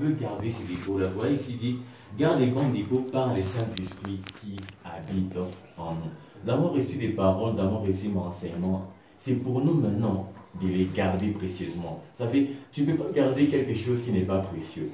peut garder ces dépôts-là. Voyez ici dit, garde les bons dépôts par les Saint-Esprit qui habitent en nous. Nous avons reçu des paroles, nous avons reçu mon enseignement. C'est pour nous maintenant de les garder précieusement. Ça fait, tu ne peux pas garder quelque chose qui n'est pas précieux.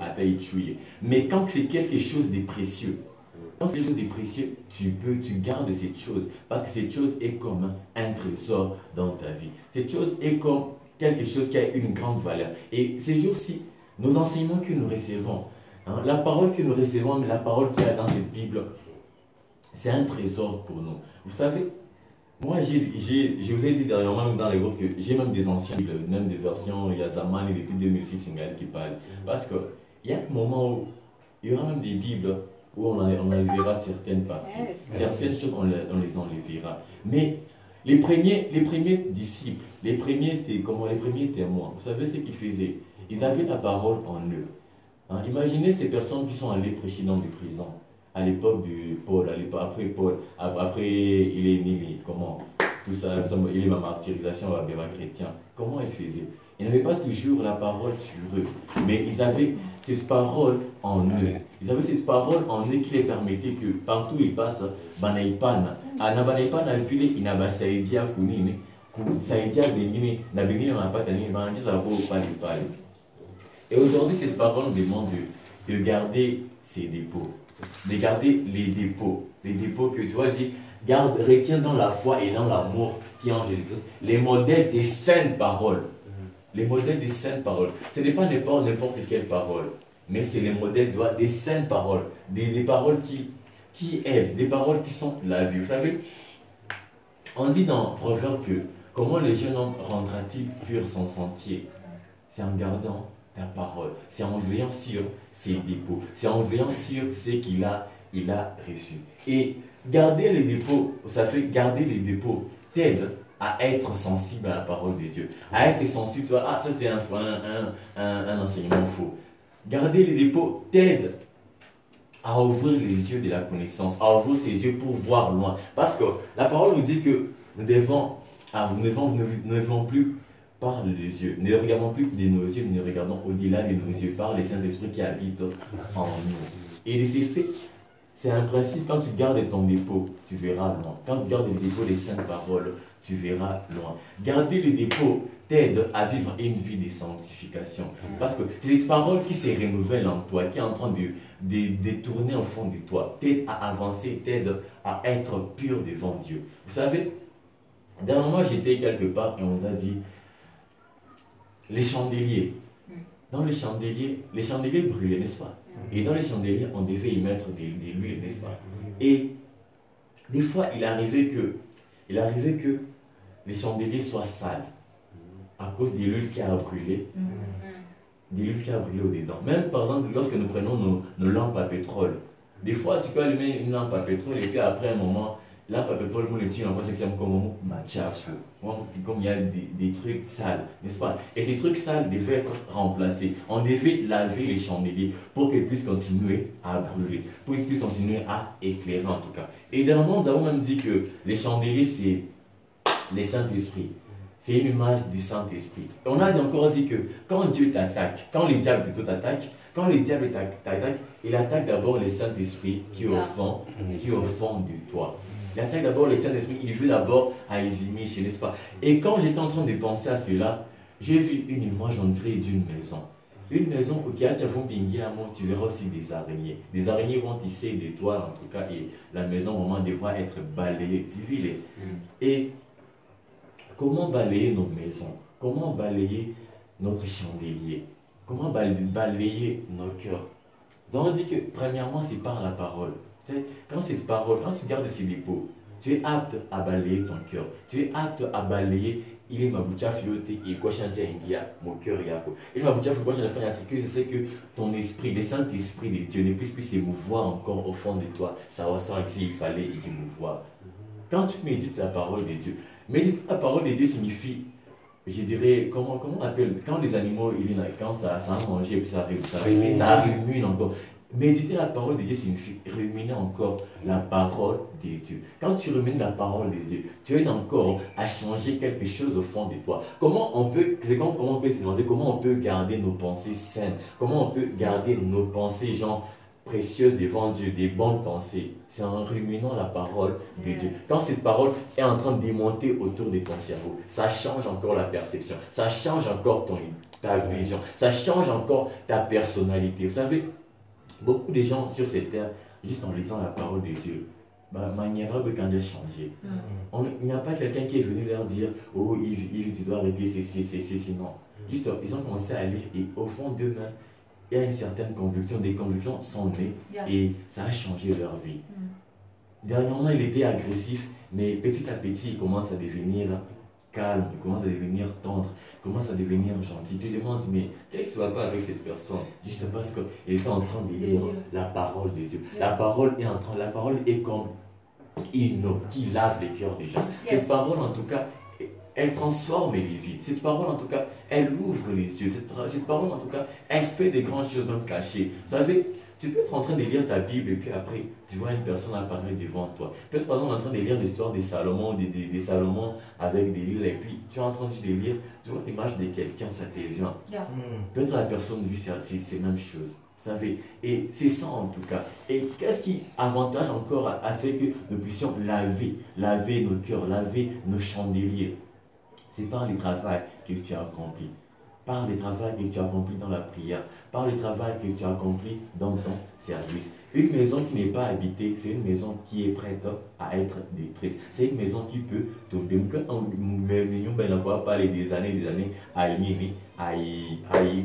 À Mais quand c'est quelque chose de précieux, quand c'est quelque chose de précieux, tu peux, tu gardes cette chose. Parce que cette chose est comme un trésor dans ta vie. Cette chose est comme quelque chose qui a une grande valeur. Et ces jours-ci, nos enseignements que nous recevons, hein, la parole que nous recevons, mais la parole qu'il y a dans cette Bible, c'est un trésor pour nous. Vous savez, moi, je vous ai dit dernièrement dans les groupes que j'ai même des anciens, même des versions, il y a Zaman et depuis 2006 qui parlent. Parce qu'il y a un moment où il y aura même des Bibles où on, enlèvera certaines parties. Certaines choses, on les, enlèvera. Mais les premiers, les premiers disciples, les premiers, comment, les premiers témoins, vous savez ce qu'ils faisaient? Ils avaient la parole en eux. Hein, imaginez ces personnes qui sont allées prêcher dans des prisons à l'époque du Paul, à après Paul, après il est né, comment? Tout ça, il est ma martyrisation à Béva chrétien. Comment il faisait Ils n'avaient pas toujours la parole sur eux, mais ils avaient cette parole en eux. Ils avaient cette parole en eux qui les permettait que partout ils passent, banaipana, ana banaipana alfile ina basaidia kunini, kusaidia na wanapata nini, pale pale. Et aujourd'hui, cette parole demande de, de garder ses dépôts de garder les dépôts. Les dépôts que tu vois, dit, garde, retiens dans la foi et dans l'amour qui est en Jésus-Christ les modèles des saintes paroles. Les modèles des saintes paroles. Ce n'est pas n'importe quelle parole, mais c'est les modèles des saintes paroles. Des, des, paroles qui, qui aident, des paroles qui sont la vie. Vous savez, on dit dans Proverbe que comment le jeune homme rendra-t-il pur son sentier? C'est en gardant ta parole. C'est en veillant sur ses dépôts. C'est en veillant sur ce qu'il a, il a reçu. Et garder les dépôts, ça fait garder les dépôts, t'aide à être sensible à la parole de Dieu. À être sensible, tu vois, ah, ça c'est un, un, un, un, enseignement faux. Garder les dépôts t'aide à ouvrir les yeux de la connaissance, à ouvrir ses yeux pour voir loin. Parce que la parole nous dit que nous devons, ah, nous devons, nous, nous devons plus par les yeux. Ne regardons plus de nos yeux, mais ne regardons au-delà de nos yeux, par les Saint-Esprit qui habitent en nous. Et les effets, c'est un principe, quand tu gardes ton dépôt, tu verras loin. Quand tu gardes le dépôt des saintes paroles, tu verras loin. Garder le dépôt t'aide à vivre une vie de sanctification. Parce que c'est cette parole qui se renouvelle en toi, qui est en train de, de, de tourner au fond de toi, t'aide à avancer, t'aide à être pur devant Dieu. Vous savez, dernièrement j'étais quelque part et on nous a dit, les chandeliers. Mm. Dans les chandeliers, les chandeliers brûlaient, n'est-ce pas? Mm. Et dans les chandeliers, on devait y mettre des, des l'huile, n'est-ce pas? Et des fois, il arrivait que, il arrivait que les chandeliers soient sales à cause de l'huile qui a brûlé. Mm. De l'huile qui a brûlé au-dedans. Même par exemple, lorsque nous prenons nos, nos lampes à pétrole, des fois, tu peux allumer une lampe à pétrole et puis après un moment, Là, par exemple, le dit, on voit que c'est comme. Comme il y a des, trucs sales, n'est-ce pas? Et ces trucs sales devaient être remplacés. On devait laver les chandeliers pour qu'ils puissent continuer à brûler, pour qu'ils puissent continuer à éclairer en tout cas. Et dans le monde, nous avons même dit que les chandeliers, c'est les Saint-Esprit. C'est une image du Saint-Esprit. On a encore dit que quand Dieu t'attaque, quand les diables plutôt t'attaquent, quand les diables t'attaquent, il attaque d'abord les Saint-Esprit qui, au fond, qui est au fond de toi. Il attaque d'abord les Saint-Esprit, il veut d'abord à chez n'est-ce pas Et quand j'étais en train de penser à cela, j'ai vu une image, d'une maison. Une maison où tu verras aussi des araignées. Des araignées vont tisser des toiles, en tout cas, et la maison vraiment devra être balayée, civilée. Mm. Et comment balayer nos maisons Comment balayer notre chandelier? Comment balayer nos cœurs? Nous avons dit que, premièrement, c'est par la parole quand cette parole, quand tu gardes ces dépôts, tu es apte à balayer ton cœur. Tu es apte à balayer il est ma et quoi changer mon cœur yako. Il ma boucha quoi changer c'est que c'est que ton esprit, le Saint-Esprit de Dieu ne puisse plus s'émouvoir encore au fond de toi. Ça va savoir qu'il fallait émouvoir. Quand tu médites la parole de Dieu, méditer la parole de Dieu signifie je dirais, comment, comment on appelle, quand les animaux, quand ça, ça a mangé, puis ça, ça, ça, ça encore, Méditer la parole de Dieu signifie ruminer encore la parole de Dieu. Quand tu rumines la parole de Dieu, tu aides encore à changer quelque chose au fond de toi. Comment on peut, comment on peut se demander comment on peut garder nos pensées saines, comment on peut garder nos pensées, genre, précieuses devant Dieu, des bonnes pensées? C'est en ruminant la parole de Dieu. Quand cette parole est en train de démonter autour de ton cerveau, ça change encore la perception, ça change encore ton, ta vision, ça change encore ta personnalité. Vous savez, beaucoup de gens sur cette terre, juste en lisant la parole de Dieu, bah, manière de quand j'ai changé. Mm. il n'y a pas quelqu'un qui est venu leur dire Oh, Yves, tu dois arrêter c'est c'est sinon. Mm. Juste, ils ont commencé à lire et au fond d'eux-mêmes, il y a une certaine conviction, des convictions sont nées et ça a changé leur vie. Mm. Dernièrement, il était agressif, mais petit à petit, il commence à devenir calme, il commence à devenir tendre, commence à devenir gentil. Tu demandes, mais qu'est-ce qui se va pas avec cette personne? Juste parce qu'il était en train de lire la parole de Dieu. La parole est en train, la parole est comme une eau qui lave les cœurs des gens. Cette parole, en tout cas, elle transforme les vies. Cette parole, en tout cas, elle ouvre les yeux. Cette, cette parole, en tout cas, elle fait des grandes choses même cachées. Vous savez, tu peux être en train de lire ta Bible et puis après, tu vois une personne apparaître devant toi. Peut-être par exemple en train de lire l'histoire des Salomon, des, des, Salomon avec des livres et puis tu es en train de lire, tu vois l'image de quelqu'un, ça te vient. Hmm. Peut-être la personne vit c'est la même chose. Vous savez, et c'est ça en tout cas. Et qu'est-ce qui avantage encore a fait que nous puissions laver, laver nos cœurs, laver nos chandeliers? C'est par le travail que tu as accompli par le travail que tu as accompli dans la prière, par le travail que tu as accompli dans ton service. Une maison qui n'est pas habitée, c'est une maison qui est prête à être détruite. C'est une maison qui peut tomber. Quand on parler des années des années à y, à y,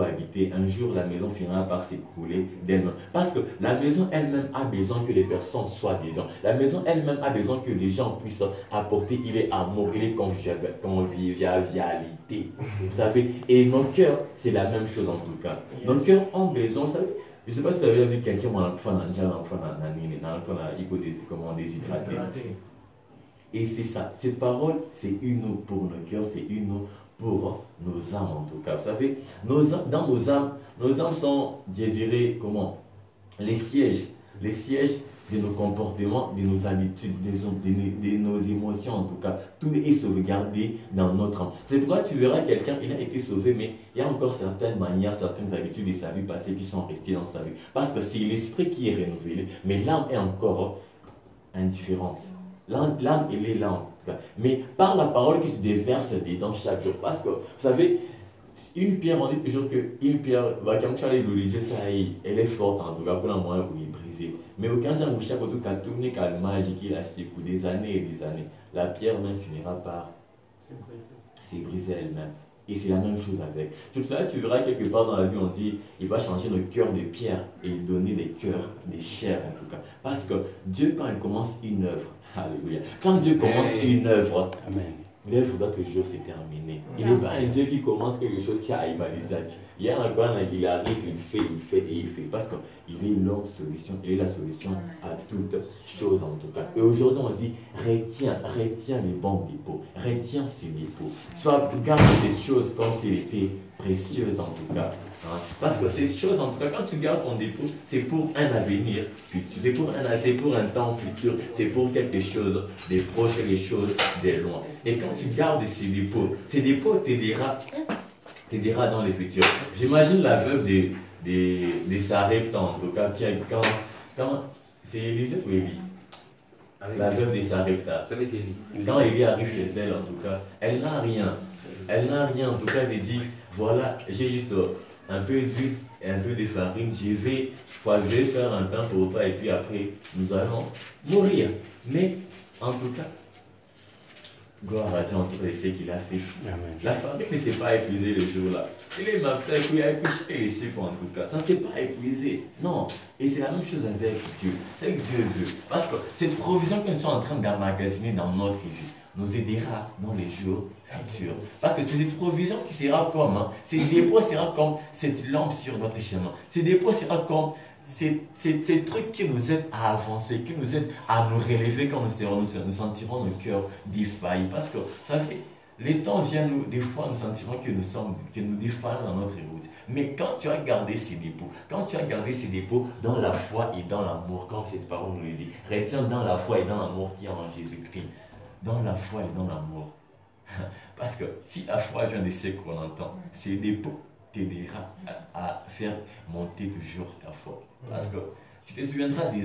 habiter, un jour la maison finira par s'écrouler d'elle-même. Parce que la maison elle-même a besoin que les personnes soient dedans. La maison elle-même a besoin que les gens puissent apporter il est amour, il est convivialité. Vous savez, et nos cœurs, c'est la même chose en tout cas. Nos cœurs ont besoin, vous savez, je ne sais pas si vous avez vu quelqu'un qui a comment déshydraté. Et c'est ça. Cette parole, c'est une eau pour nos cœurs, c'est une eau pour nos âmes en tout cas. Vous savez, nos dans nos âmes, nos âmes sont désirées comment? Les sièges. Les sièges de nos comportements, de nos habitudes, de, nos émotions en tout cas. Tout est sauvegardé dans notre âme. C'est pourquoi tu verras quelqu'un, il a été sauvé, mais il y a encore certaines manières, certaines habitudes de sa vie passée qui sont restées dans sa vie. Parce que c'est l'esprit qui est renouvelé, mais l'âme est encore indifférente. L'âme, elle est là en tout cas. Mais par la parole qui se déverse dedans chaque jour. Parce que, vous savez, une pierre, on dit toujours qu'une pierre, elle est forte en tout cas pour la moyen où il est brisé. Mais aucun jour, où chaque autre tourné magique, il a pour des années et des années, la pierre même finira par se briser elle-même. Et c'est la même chose avec. C'est pour ça que tu verras quelque part dans la vie, on dit, il va changer le cœur de pierre et donner des cœurs, des chairs en tout cas. Parce que Dieu, quand il commence une œuvre, alléluia, quand Dieu commence une œuvre, Amen l'œuvre doit toujours se terminer. Il n'est pas un Dieu qui commence quelque chose qui a visage. Il y a un coin, il arrive, il fait, il fait et il fait. Parce qu'il est l'homme solution, il est la solution à toutes choses en tout cas. Et aujourd'hui, on dit retiens, retiens les bons dépôts, retiens ces dépôts. Soit garde ces choses comme s'il était précieuse en tout cas. Hein. Parce que ces choses, en tout cas, quand tu gardes ton dépôt, c'est pour un avenir futur, c'est pour un, pour un temps futur, c'est pour quelque chose des proches, quelque chose des loin. Et quand tu gardes ces dépôts, ces dépôts t'aidera, t'aidera dans le futur. J'imagine la veuve des, des, des en tout cas, qui, quand, quand c'est Élisée ou Élie? La veuve des Sarepta. Quand Élie arrive chez elle, en tout cas, elle n'a rien. Elle n'a rien. En tout cas, elle dit voilà, j'ai juste un peu d'huile et un peu de farine. Je vais, je vais faire un pain pour toi et puis après, nous allons mourir. Mais, en tout cas, gloire à Dieu en tout cas, ce qu'il a fait. La farine ne s'est pas épuisée le jour-là. Il est m'a fait, il a épuisé les sucres en tout cas. Ça ne s'est pas épuisé. Non. Et c'est la même chose avec Dieu. C'est que Dieu veut. Parce que cette provision que nous sommes en train d'emmagasiner dans notre vie, nous aidera dans les jours Parce que c'est cette provision qui sera comme, hein, ces dépôts sera comme cette lampe sur notre chemin. Ces dépôts sera comme ces, trucs qui nous aident à avancer, qui nous aident à nous relever quand nous, serons, nous, sentirons nos cœurs défaillis. Parce que, ça fait, Les temps viennent, nous, des fois, nous sentirons que nous sommes, que nous défalons dans notre route. Mais quand tu as gardé ces dépôts, quand tu as gardé ces dépôts dans la foi et dans l'amour, comme cette parole nous le dit, retiens dans la foi et dans l'amour qui est en Jésus-Christ. Dans la foi et dans l'amour. Parce que si la foi vient de ce qu'on entend, ces dépôts t'aidera à, faire monter toujours ta foi. Parce que tu te souviendras des,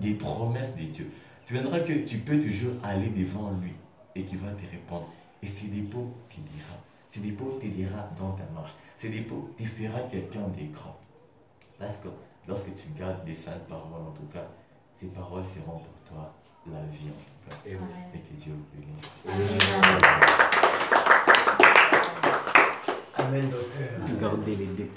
des promesses de Dieu. Tu viendras que tu peux toujours aller devant lui et qu'il va te répondre. Et ces dépôts t'aidera. Ces dépôts t'aidera dans ta marche. Ces dépôts te fera quelqu'un de grand. Parce que lorsque tu gardes les saintes paroles, en tout cas, ces paroles seront pour toi la vie, en tout cas. Et que Dieu vous bénisse. Amen, docteur. Gardez les dépôts.